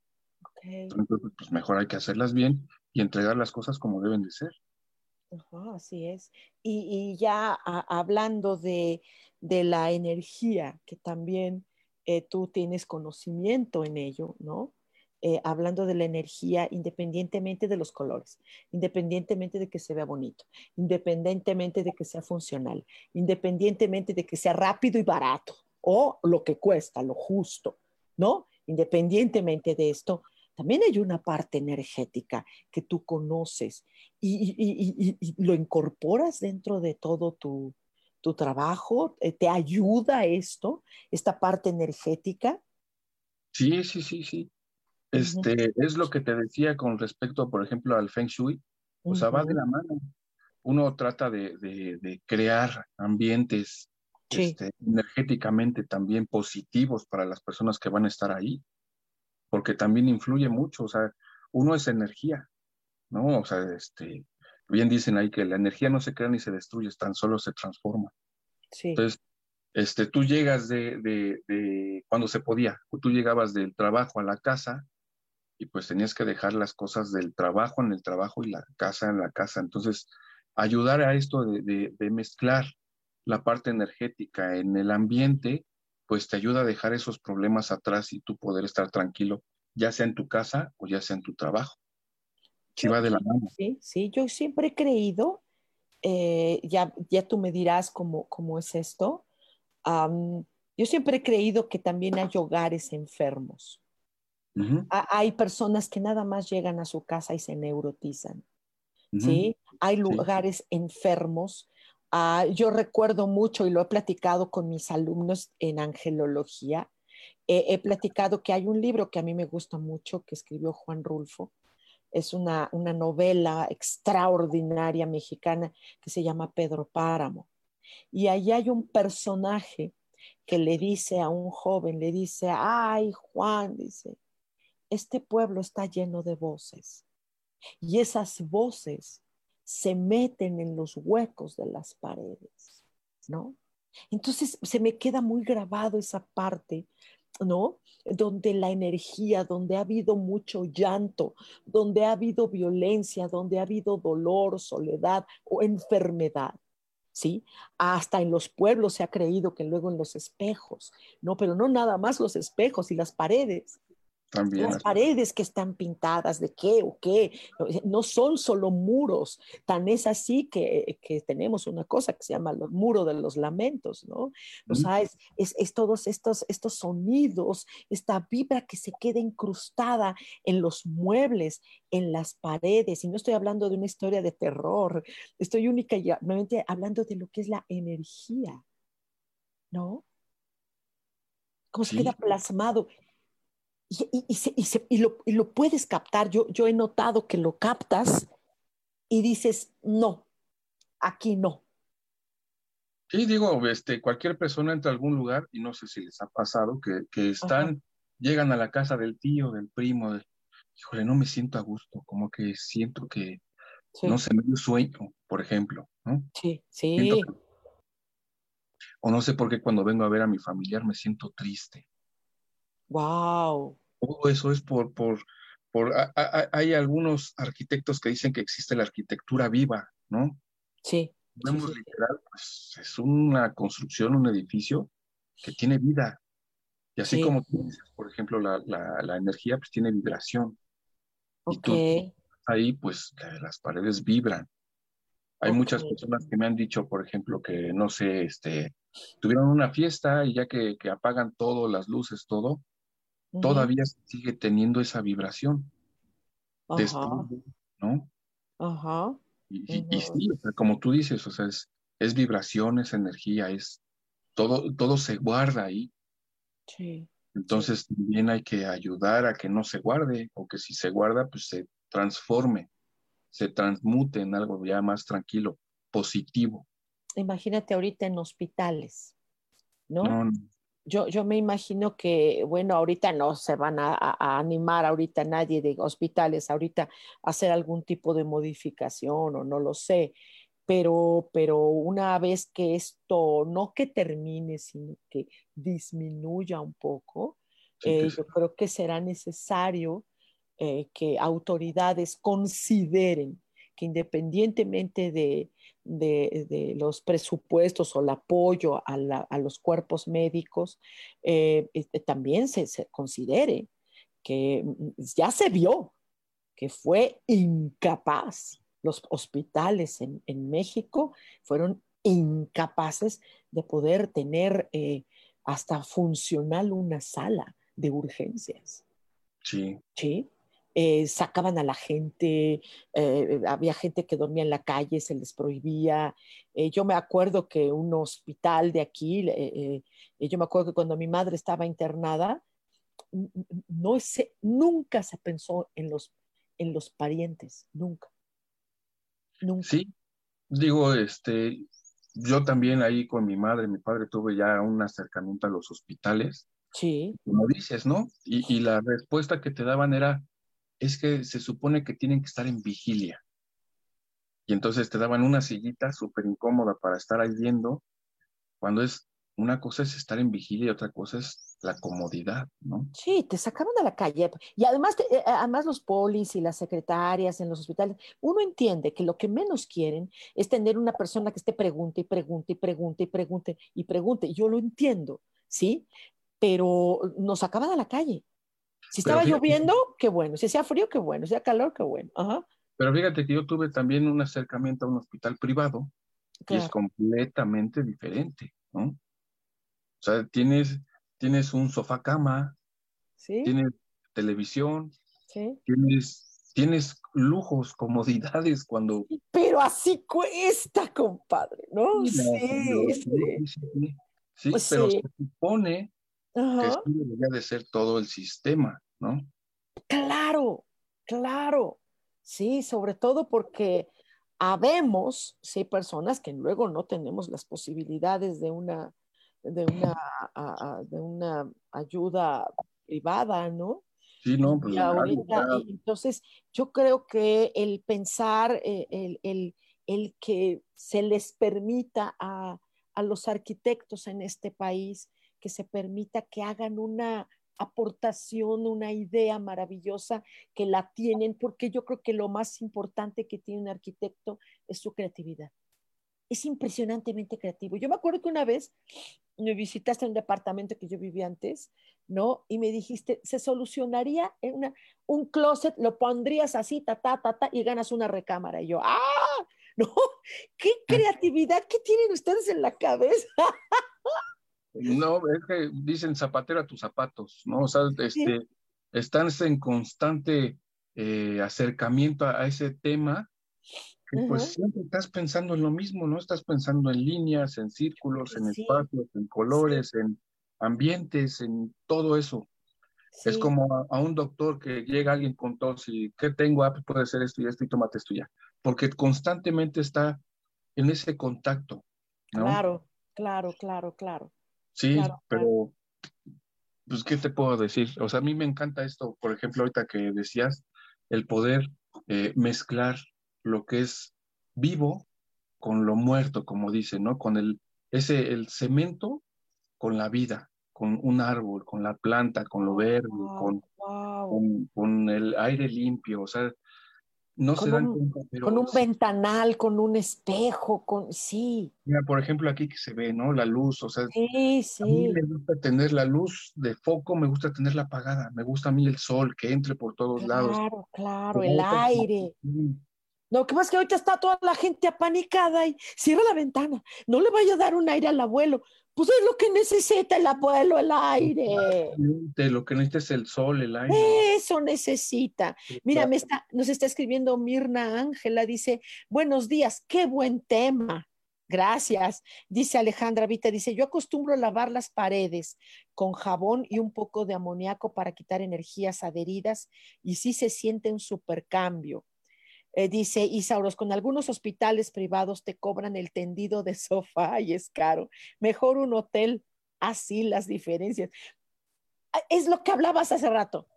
Entonces, pues mejor hay que hacerlas bien y entregar las cosas como deben de ser. así es. Y, ya hablando de, de, la energía, que también eh, tú tienes conocimiento en ello, ¿no? Eh, hablando de la energía independientemente de los colores, independientemente de que se vea bonito, independientemente de que sea funcional, independientemente de que sea rápido y barato o lo que cuesta, lo justo, ¿no? Independientemente de esto, también hay una parte energética que tú conoces y, lo incorporas dentro de todo tu, tu trabajo? Eh, ¿Te ayuda esto, esta parte energética? Sí, sí, sí, sí. Este, Es lo que te decía con respecto, por ejemplo, al Feng Shui. O sea, va de la mano. Uno trata de, crear ambientes este, energéticamente también positivos para las personas que van a estar ahí, porque también influye mucho. O sea, uno es energía, ¿no? O sea, este, bien dicen ahí que la energía no se crea ni se destruye, tan solo se transforma. Sí. Entonces, este, tú llegas de, de, cuando se podía, tú llegabas del trabajo a la casa y pues tenías que dejar las cosas del trabajo en el trabajo y la casa en la casa. Entonces, ayudar a esto de, mezclar la parte energética en el ambiente, pues te ayuda a dejar esos problemas atrás y tú poder estar tranquilo, ya sea en tu casa o ya sea en tu trabajo. Sí, va de la mano. Sí, sí, yo siempre he creído, eh, ya, ya tú me dirás cómo, cómo es esto, yo siempre he creído que también hay hogares enfermos. Hay personas que nada más llegan a su casa y se neurotizan. ¿sí? Hay lugares enfermos. Ah, yo recuerdo mucho y lo he platicado con mis alumnos en angelología. he platicado que hay un libro que a mí me gusta mucho que escribió Juan Rulfo. Es una, una novela extraordinaria mexicana que se llama Pedro Páramo. Y ahí hay un personaje que le dice a un joven, le dice, ay Juan, dice, este pueblo está lleno de voces y esas voces se meten en los huecos de las paredes, ¿no? Entonces se me queda muy grabado esa parte, ¿no? Donde la energía, donde ha habido mucho llanto, donde ha habido violencia, donde ha habido dolor, soledad o enfermedad. ¿Sí? Hasta en los pueblos se ha creído que luego en los espejos, no, pero no nada más los espejos y las paredes, las paredes que están pintadas de qué o qué, no son solo muros, tan es así que, que tenemos una cosa que se llama el muro de los lamentos, ¿no? O sea, es, es, todos estos, estos sonidos, esta vibra que se queda incrustada en los muebles, en las paredes, y no estoy hablando de una historia de terror, estoy únicamente hablando de lo que es la energía, ¿no? Cómo se queda plasmado y, y, lo, puedes captar. Yo, yo he notado que lo captas y dices, no, aquí no. Sí, digo, este, cualquier persona entra a algún lugar y no sé si les ha pasado que, que están, llegan a la casa del tío, del primo, de, híjole, no me siento a gusto, como que siento que, no sé, medio sueño, por ejemplo, ¿no? Sí, sí. o no sé por qué cuando vengo a ver a mi familiar me siento triste. Wow. Todo eso es por, por, por, hay algunos arquitectos que dicen que existe la arquitectura viva, ¿no? Sí vemos literal, pues es una construcción, un edificio que tiene vida. Y así como tú dices, por ejemplo, la, la, energía pues tiene vibración. Ok. ahí pues las paredes vibran. Hay muchas personas que me han dicho, por ejemplo, que no sé, este, tuvieron una fiesta y ya que, que apagan todo, las luces, todo, todavía sigue teniendo esa vibración. Ajá. ¿no? Ajá. Y, sí, como tú dices, o sea, es, es vibración, es energía, es todo, todo se guarda ahí. Sí. Entonces también hay que ayudar a que no se guarde, o que si se guarda, pues se transforme, se transmute en algo ya más tranquilo, positivo. Imagínate ahorita en hospitales, ¿no? no yo, yo me imagino que, bueno, ahorita no se van a, animar ahorita nadie de hospitales, ahorita a hacer algún tipo de modificación o no lo sé, pero, pero una vez que esto no que termine, sino que disminuya un poco, eh, yo creo que será necesario eh, que autoridades consideren que independientemente de, de, los presupuestos o el apoyo a, los cuerpos médicos, eh, este, también se, considere que mm, ya se vio que fue incapaz. Los hospitales en, México fueron incapaces de poder tener eh, hasta funcional una sala de urgencias. Sí. Sí. Eh, sacaban a la gente, eh, había gente que dormía en la calle, se les prohibía. Eh, yo me acuerdo que un hospital de aquí, yo me acuerdo que cuando mi madre estaba internada, no se, nunca se pensó en los, en los parientes, nunca. Nunca. Sí, digo, este, yo también ahí con mi madre, mi padre tuve ya un acercamiento a los hospitales. Sí. Como dices, ¿no? Y, y la respuesta que te daban era, es que se supone que tienen que estar en vigilia. Y entonces te daban una sillita súper incómoda para estar ahí viendo, cuando es una cosa es estar en vigilia y otra cosa es la comodidad, ¿no? Sí, te sacaban a la calle. Y además, eh, además los polis y las secretarias en los hospitales, uno entiende que lo que menos quieren es tener una persona que esté pregunte y pregunte y pregunte y pregunte y pregunte. Yo lo entiendo, ¿sí? Pero nos sacaban a la calle. Si estaba lloviendo, qué bueno. Si hacía frío, qué bueno. Si hacía calor, qué bueno. Pero fíjate que yo tuve también un acercamiento a un hospital privado y es completamente diferente, ¿no? O sea, tienes, tienes un sofá cama, tienes televisión, tienes, tienes lujos, comodidades cuando... Pero así cuesta, compadre, ¿no? Sí, sí, pues pero se supone que eso debería de ser todo el sistema, ¿no? Claro, claro. Sí, sobre todo porque habemos, sí, personas que luego no tenemos las posibilidades de una, de una, de una ayuda privada, ¿no? Sí, no, pues entonces, yo creo que el pensar, eh, el, el, el, que se les permita a, a los arquitectos en este país que se permita que hagan una aportación, una idea maravillosa que la tienen, porque yo creo que lo más importante que tiene un arquitecto es su creatividad. Es impresionantemente creativo. Yo me acuerdo que una vez me visitaste en un departamento que yo vivía antes, ¿no? Y me dijiste, se solucionaría en una, un closet, lo pondrías así, ta, ta, ta, ta, y ganas una recámara. Y yo, ¡ah! ¿No? ¿Qué creatividad que tienen ustedes en la cabeza? No, es que dicen zapatero a tus zapatos, ¿no? O sea, este, están en constante eh, acercamiento a, ese tema, que pues siempre estás pensando en lo mismo, ¿no? Estás pensando en líneas, en círculos, en espacios, en colores, en ambientes, en todo eso. Es como a, un doctor que llega alguien con tos y ¿qué tengo? Ah, pues puede ser esto y esto y tómate esto ya. porque constantemente está en ese contacto. Claro, claro, claro, claro. Sí, pero, pues, ¿qué te puedo decir? O sea, a mí me encanta esto, por ejemplo, ahorita que decías, el poder eh, mezclar lo que es vivo con lo muerto, como dicen, ¿no? Con el, ese, el cemento con la vida, con un árbol, con la planta, con lo verde, con, con, el aire limpio, o sea, no se dan cuenta, Con un ventanal, con un espejo, con... Sí. Mira, por ejemplo, aquí que se ve, ¿no? La luz, o sea... Sí, sí. A mí me gusta tener la luz de foco, me gusta tenerla apagada, me gusta a mí el sol, que entre por todos lados. Claro, claro, el aire. No, que más que ahorita está toda la gente apanicada y cierra la ventana. No le vaya a dar un aire al abuelo. Pues es lo que necesita el abuelo, el aire. Lo que necesita es el sol, el aire. Eso necesita. Mira, me está, nos está escribiendo Mirna Ángela, dice, buenos días, qué buen tema. Gracias. Dice Alejandra Vita, dice, yo acostumbro a lavar las paredes con jabón y un poco de amoníaco para quitar energías adheridas y sí se siente un supercambio. Eh, dice Isauros, con algunos hospitales privados te cobran el tendido de sofá y es caro. Mejor un hotel, así las diferencias. Ah, es lo que hablabas hace rato.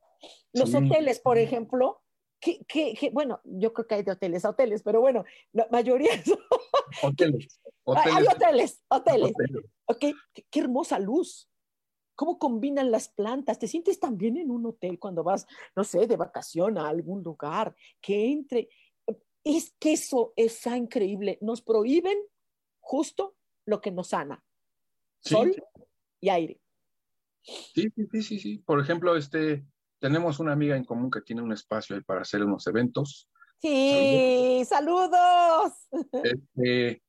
Los hoteles, por ejemplo, que, bueno, yo creo que hay de hoteles a hoteles, pero bueno, la mayoría son... Hoteles. Hay hoteles, hoteles. Okay. qué hermosa luz cómo combinan las plantas. Te sientes también en un hotel cuando vas, no sé, de vacación a algún lugar, que entre, es que eso es increíble. Nos prohíben justo lo que nos sana. Sol y aire. Sí, sí, sí, sí, Por ejemplo, este, tenemos una amiga en común que tiene un espacio para hacer unos eventos. Sí, saludos. Este,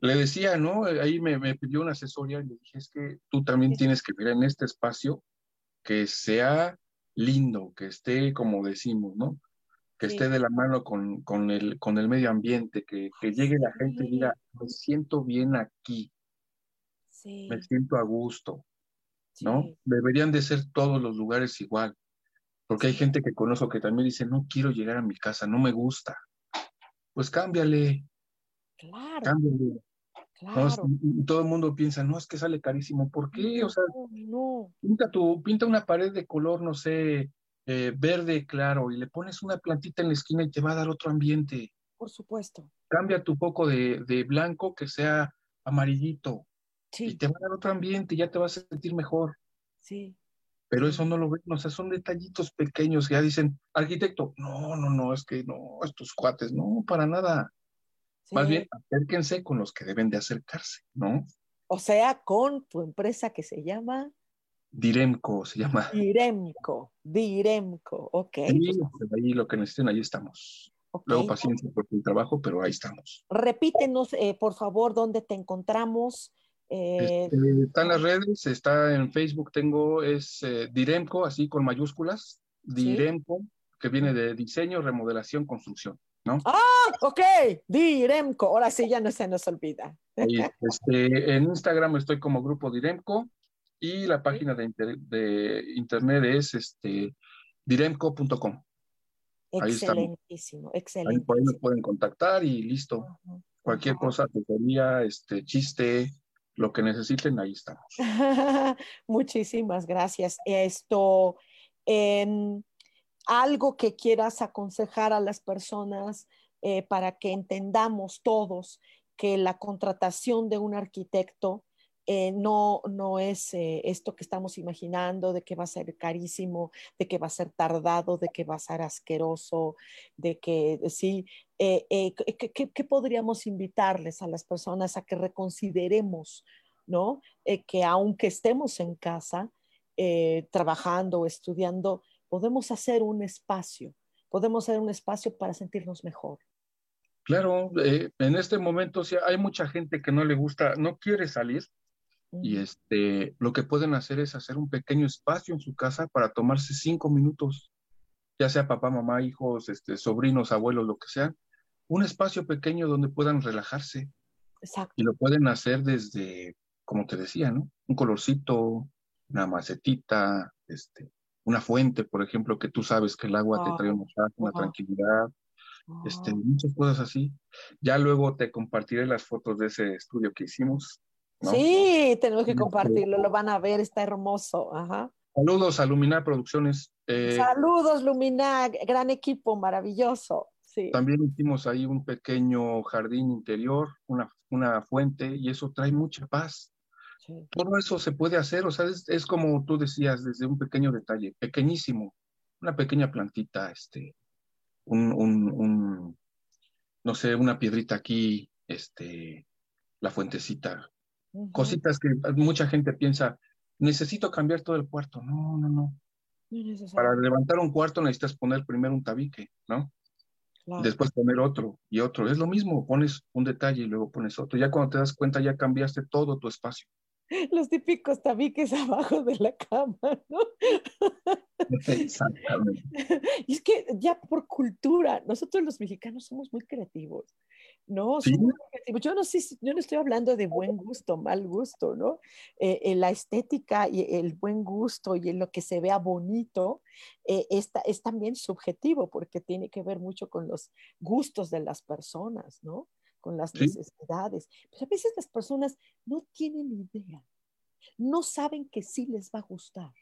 le decía, ¿no? Ahí me, me, pidió una asesoría y le dije, es que tú también tienes que ver en este espacio que sea lindo, que esté como decimos, ¿no? Que esté de la mano con, con, el, con el medio ambiente, que, que llegue la gente y diga, me siento bien aquí, me siento a gusto, ¿no? Deberían de ser todos los lugares igual, porque hay gente que conozco que también dice, no quiero llegar a mi casa, no me gusta. Pues cámbiale. Claro. Cámbiale. Claro. Todo el mundo piensa, no, es que sale carísimo. ¿Por qué? o sea, no. Pinta, tu, pinta una pared de color, no sé, eh, verde claro y le pones una plantita en la esquina y te va a dar otro ambiente. Por supuesto. Cambia tu poco de, blanco que sea amarillito y te va a dar otro ambiente y ya te vas a sentir mejor. Sí. Pero eso no lo ven, o sea, son detallitos pequeños que ya dicen, arquitecto, no, no, no, es que no, estos cuates, no, para nada. Más bien, acérquense con los que deben de acercarse, ¿no? O sea, con tu empresa que se llama Diremco se llama. Diremco, Diremco, ok. Pues ahí lo que necesiten, ahí estamos. Luego paciencia por tu trabajo, pero ahí estamos. Repítenos, eh, por favor, dónde te encontramos. Eh, este, está en las redes, está en Facebook, tengo, es eh, Diremco, así con mayúsculas, Diremco, que viene de diseño, remodelación, construcción, ¿no? Ah, ok, Diremco, ahora sí ya no se nos olvida. este, en Instagram estoy como grupo Diremco, y la página de, internet es este, diremco.com. Excelentísimo, excelente. Ahí, nos pueden contactar y listo. Cualquier cosa, tutoría, este, chiste, lo que necesiten, ahí estamos. Muchísimas gracias. Esto, en algo que quieras aconsejar a las personas eh, para que entendamos todos que la contratación de un arquitecto eh, no, no es eh, esto que estamos imaginando de que va a ser carísimo, de que va a ser tardado, de que va a ser asqueroso, de que sí, eh, ¿qué, podríamos invitarles a las personas a que reconsideremos, ¿no? que aunque estemos en casa, trabajando o estudiando, podemos hacer un espacio, podemos hacer un espacio para sentirnos mejor. Claro, en este momento sí, hay mucha gente que no le gusta, no quiere salir, y este, lo que pueden hacer es hacer un pequeño espacio en su casa para tomarse cinco minutos, ya sea papá, mamá, hijos, este, sobrinos, abuelos, lo que sea, un espacio pequeño donde puedan relajarse. Exacto. Y lo pueden hacer desde, como te decía, ¿no? Un colorcito, una macetita, este, una fuente, por ejemplo, que tú sabes que el agua te trae una, una tranquilidad. este, muchas cosas así. Ya luego te compartiré las fotos de ese estudio que hicimos. Sí, tenemos que compartirlo, lo van a ver, está hermoso. Saludos a Luminar Producciones. Eh, Saludos, Luminar, gran equipo, maravilloso. Sí. También hicimos ahí un pequeño jardín interior, una, una fuente, y eso trae mucha paz. Todo eso se puede hacer, o sea, es, como tú decías, desde un pequeño detalle, pequeñísimo, una pequeña plantita, este, un, un, no sé, una piedrita aquí, este, la fuentecita, cositas que mucha gente piensa, necesito cambiar todo el cuarto. No, no, no. Para levantar un cuarto necesitas poner primero un tabique, ¿no? Después poner otro y otro. Es lo mismo, pones un detalle y luego pones otro. Ya cuando te das cuenta ya cambiaste todo tu espacio. los típicos tabiques abajo de la cama, ¿no? Exactamente. Y es que ya por cultura, nosotros los mexicanos somos muy creativos, ¿no? Yo no sé, yo no estoy hablando de buen gusto, mal gusto, ¿no? Eh, eh, la estética y el buen gusto y lo que se vea bonito eh, es también subjetivo porque tiene que ver mucho con los gustos de las personas, ¿no? con las necesidades. Pero a veces las personas no tienen idea, no saben que sí les va a gustar.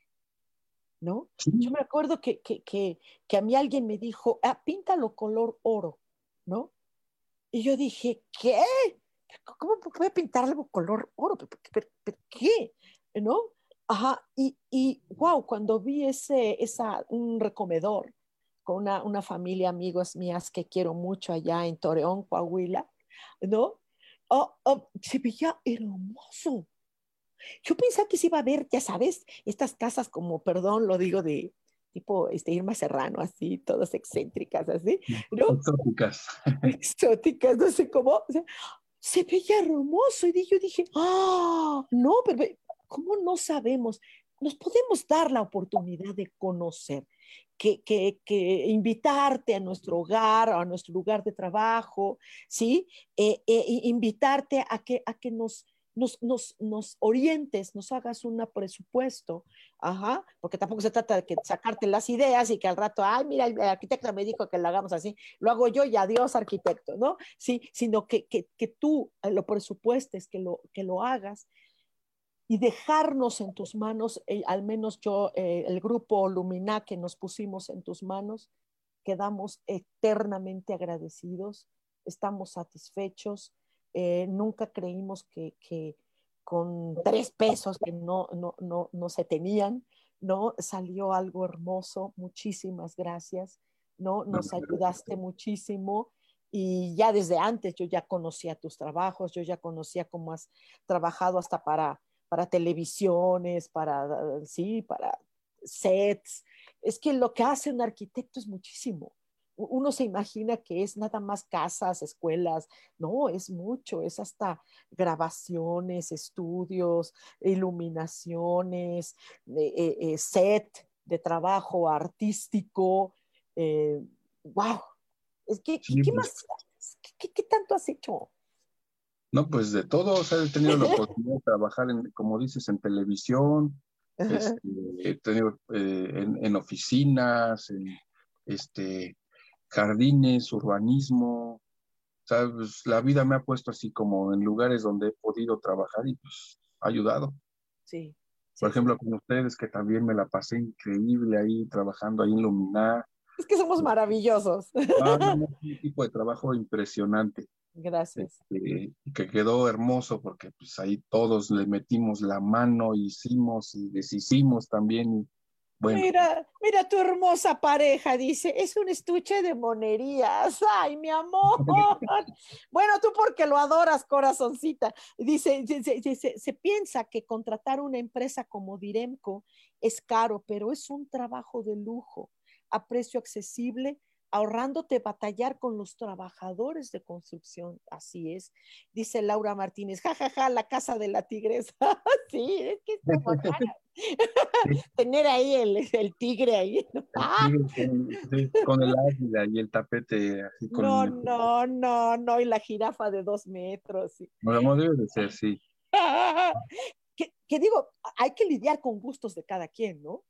¿No? Yo me acuerdo que, que, que, que, a mí alguien me dijo, ah, píntalo color oro, ¿no? Y yo dije, ¿qué? ¿Cómo puede pintar algo color oro? ¿Pero, qué? ¿No? Ajá, y, y wow, cuando vi ese, esa, un recomedor con una, una familia, amigos mías que quiero mucho allá en Torreón, Coahuila, ¿no? Oh, oh, se veía hermoso. Yo pensaba que se iba a ver, ya sabes, estas casas como, perdón, lo digo de tipo este, Irma Serrano, así, todas excéntricas, así, ¿no? Exóticas. Exóticas, no sé cómo. se veía hermoso. Y yo dije, ah, no, pero ¿cómo no sabemos? Nos podemos dar la oportunidad de conocer que, que, invitarte a nuestro hogar, a nuestro lugar de trabajo, ¿sí? Eh, eh, invitarte a que, a que nos, nos, nos, nos, orientes, nos hagas un presupuesto, ajá, porque tampoco se trata de que sacarte las ideas y que al rato, ay, mira, el arquitecto me dijo que lo hagamos así, lo hago yo y adiós arquitecto, ¿no? Sí, sino que, que, que tú lo presupuestes, que lo, que lo hagas y dejarnos en tus manos, eh, al menos yo, eh, el grupo Lumina que nos pusimos en tus manos, quedamos eternamente agradecidos, estamos satisfechos, eh, nunca creímos que, que, con tres pesos que no, no, no, no se tenían, ¿no? Salió algo hermoso, muchísimas gracias, ¿no? Nos ayudaste muchísimo y ya desde antes yo ya conocía tus trabajos, yo ya conocía cómo has trabajado hasta para para televisiones, para, sí, para sets. Es que lo que hace un arquitecto es muchísimo. Uno se imagina que es nada más casas, escuelas. No, es mucho, es hasta grabaciones, estudios, iluminaciones, eh, eh, set de trabajo artístico. Eh, ¡Wow! ¿qué, pues más? ¿Qué tanto has hecho? No, pues de todo, o sea, he tenido la oportunidad de trabajar, en, como dices, en televisión, este, he tenido eh, en, oficinas, en este, jardines, urbanismo, o sea, pues, la vida me ha puesto así como en lugares donde he podido trabajar y pues ha ayudado. Sí. Por ejemplo, con ustedes, que también me la pasé increíble ahí, trabajando ahí en Luminar. Es que somos maravillosos. Ah, un tipo de trabajo impresionante. Gracias. Este, que quedó hermoso porque pues ahí todos le metimos la mano, hicimos y deshicimos también. Bueno. Mira, mira tu hermosa pareja, dice, es un estuche de monerías. Ay, mi amor. bueno, tú porque lo adoras, corazoncita. Dice, se, se piensa que contratar una empresa como Diremco es caro, pero es un trabajo de lujo a precio accesible ahorrándote batallar con los trabajadores de construcción. Así es. Dice Laura Martínez, jajaja, ja, ja, la casa de la tigresa. sí, es que es Tener ahí el, el, tigre ahí. con, el águila y el tapete. Así con no, no, no, no, y la jirafa de dos metros. Sí. No, debe de ser, sí. que digo, hay que lidiar con gustos de cada quien, ¿no?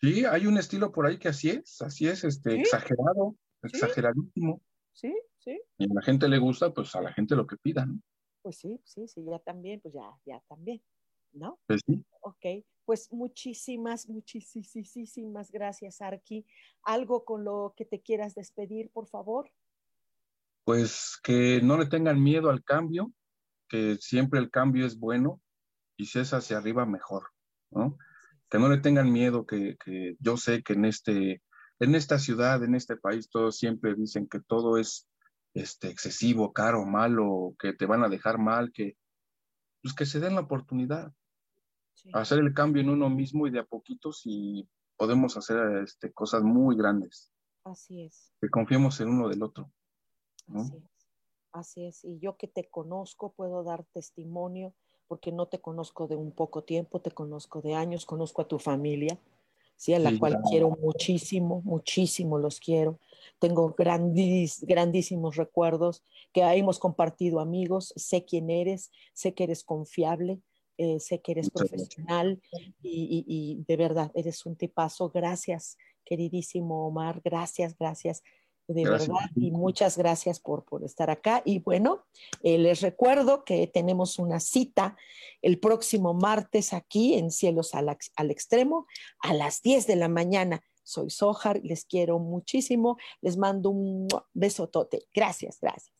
Sí, hay un estilo por ahí que así es, así es, este, exagerado, exageradísimo. sí, sí. Y a la gente le gusta, pues a la gente lo que pidan. Pues sí, sí, sí, ya también, pues ya, ya también, ¿no? Pues sí. Ok, pues muchísimas, muchísimas gracias, Arki. ¿Algo con lo que te quieras despedir, por favor? Pues que no le tengan miedo al cambio, que siempre el cambio es bueno y si es hacia arriba, mejor, ¿no? Que no le tengan miedo, que, que yo sé que en este en esta ciudad, en este país, todos siempre dicen que todo es este, excesivo, caro, malo, que te van a dejar mal, que, pues que se den la oportunidad. Hacer el cambio en uno mismo y de a poquitos y podemos hacer este, cosas muy grandes. Así es. Que confiemos en uno del otro. Así es. Así es. Y yo que te conozco puedo dar testimonio porque no te conozco de un poco tiempo, te conozco de años, conozco a tu familia ¿sí? a la cual quiero muchísimo, muchísimo los quiero. Tengo grandísimos recuerdos que hemos compartido amigos, sé quién eres, sé que eres confiable, eh, sé que eres profesional y, y, de verdad eres un tipazo. Gracias, queridísimo Omar, gracias, gracias de verdad, y muchas gracias por, por estar acá. Y bueno, eh, les recuerdo que tenemos una cita el próximo martes aquí en Cielos al, al Extremo a las 10 de la mañana. Soy Sojar, les quiero muchísimo, les mando un besotote. Gracias, gracias.